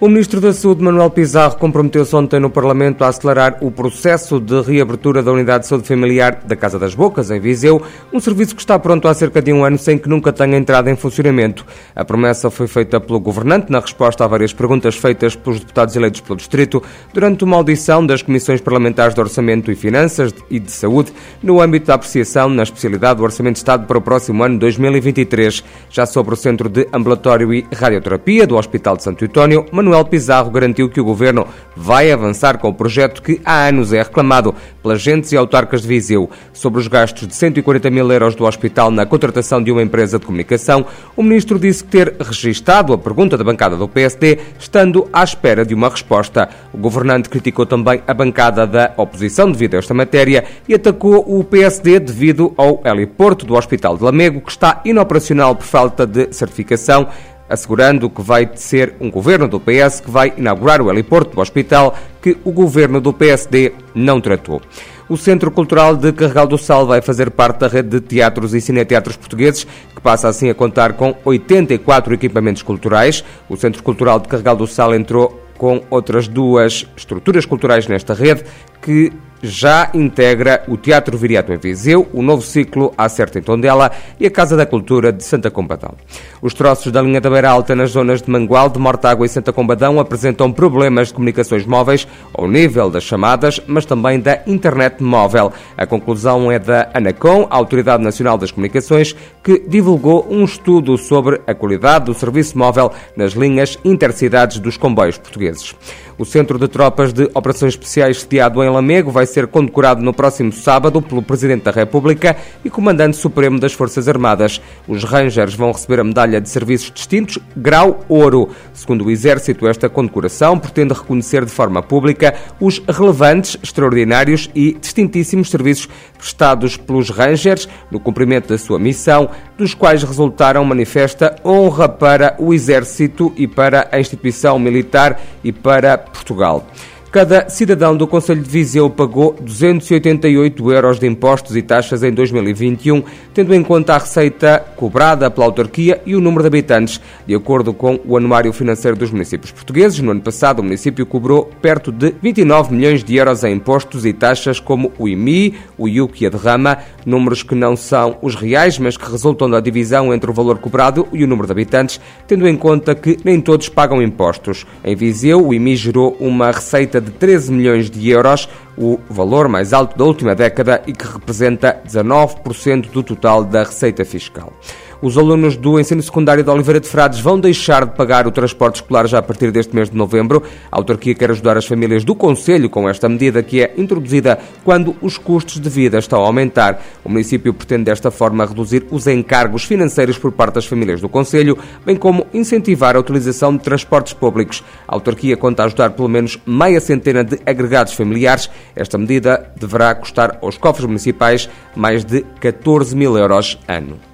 O Ministro da Saúde, Manuel Pizarro, comprometeu-se ontem no Parlamento a acelerar o processo de reabertura da Unidade de Saúde Familiar da Casa das Bocas, em Viseu, um serviço que está pronto há cerca de um ano sem que nunca tenha entrado em funcionamento. A promessa foi feita pelo Governante na resposta a várias perguntas feitas pelos deputados eleitos pelo Distrito durante uma audição das Comissões Parlamentares de Orçamento e Finanças e de Saúde no âmbito da apreciação na especialidade do Orçamento de Estado para o próximo ano 2023. Já sobre o Centro de Ambulatório e Radioterapia do Hospital de Santo António, Manuel Pizarro garantiu que o governo vai avançar com o projeto que há anos é reclamado pelas gentes e autarcas de Viseu. Sobre os gastos de 140 mil euros do hospital na contratação de uma empresa de comunicação, o ministro disse ter registado a pergunta da bancada do PSD, estando à espera de uma resposta. O governante criticou também a bancada da oposição devido a esta matéria e atacou o PSD devido ao heliporto do Hospital de Lamego, que está inoperacional por falta de certificação assegurando que vai ser um governo do PS que vai inaugurar o heliporto do hospital que o governo do PSD não tratou. O Centro Cultural de Carregal do Sal vai fazer parte da rede de teatros e cineteatros portugueses, que passa assim a contar com 84 equipamentos culturais. O Centro Cultural de Carregal do Sal entrou com outras duas estruturas culturais nesta rede, que já integra o Teatro Viriato em Viseu, o novo ciclo Acerta em Tondela e a Casa da Cultura de Santa Combadão. Os troços da linha da Beira Alta nas zonas de Mangual, de Mortágua e Santa Combadão apresentam problemas de comunicações móveis ao nível das chamadas, mas também da internet móvel. A conclusão é da ANACOM, a Autoridade Nacional das Comunicações, que divulgou um estudo sobre a qualidade do serviço móvel nas linhas intercidades dos comboios portugueses. O Centro de Tropas de Operações Especiais sediado em Lamego vai ser condecorado no próximo sábado pelo Presidente da República e Comandante Supremo das Forças Armadas. Os Rangers vão receber a medalha de serviços distintos grau ouro. Segundo o Exército, esta condecoração pretende reconhecer de forma pública os relevantes, extraordinários e distintíssimos serviços prestados pelos Rangers no cumprimento da sua missão, dos quais resultaram manifesta honra para o Exército e para a instituição militar e para Portugal. Cada cidadão do Conselho de Viseu pagou 288 euros de impostos e taxas em 2021, tendo em conta a receita cobrada pela autarquia e o número de habitantes. De acordo com o Anuário Financeiro dos Municípios Portugueses, no ano passado o município cobrou perto de 29 milhões de euros em impostos e taxas como o IMI, o IUC e a derrama, números que não são os reais, mas que resultam da divisão entre o valor cobrado e o número de habitantes, tendo em conta que nem todos pagam impostos. Em Viseu, o IMI gerou uma receita de 13 milhões de euros, o valor mais alto da última década e que representa 19% do total da receita fiscal. Os alunos do ensino secundário de Oliveira de Frades vão deixar de pagar o transporte escolar já a partir deste mês de novembro. A autarquia quer ajudar as famílias do Conselho com esta medida que é introduzida quando os custos de vida estão a aumentar. O município pretende desta forma reduzir os encargos financeiros por parte das famílias do Conselho, bem como incentivar a utilização de transportes públicos. A autarquia conta ajudar pelo menos meia centena de agregados familiares. Esta medida deverá custar aos cofres municipais mais de 14 mil euros ano.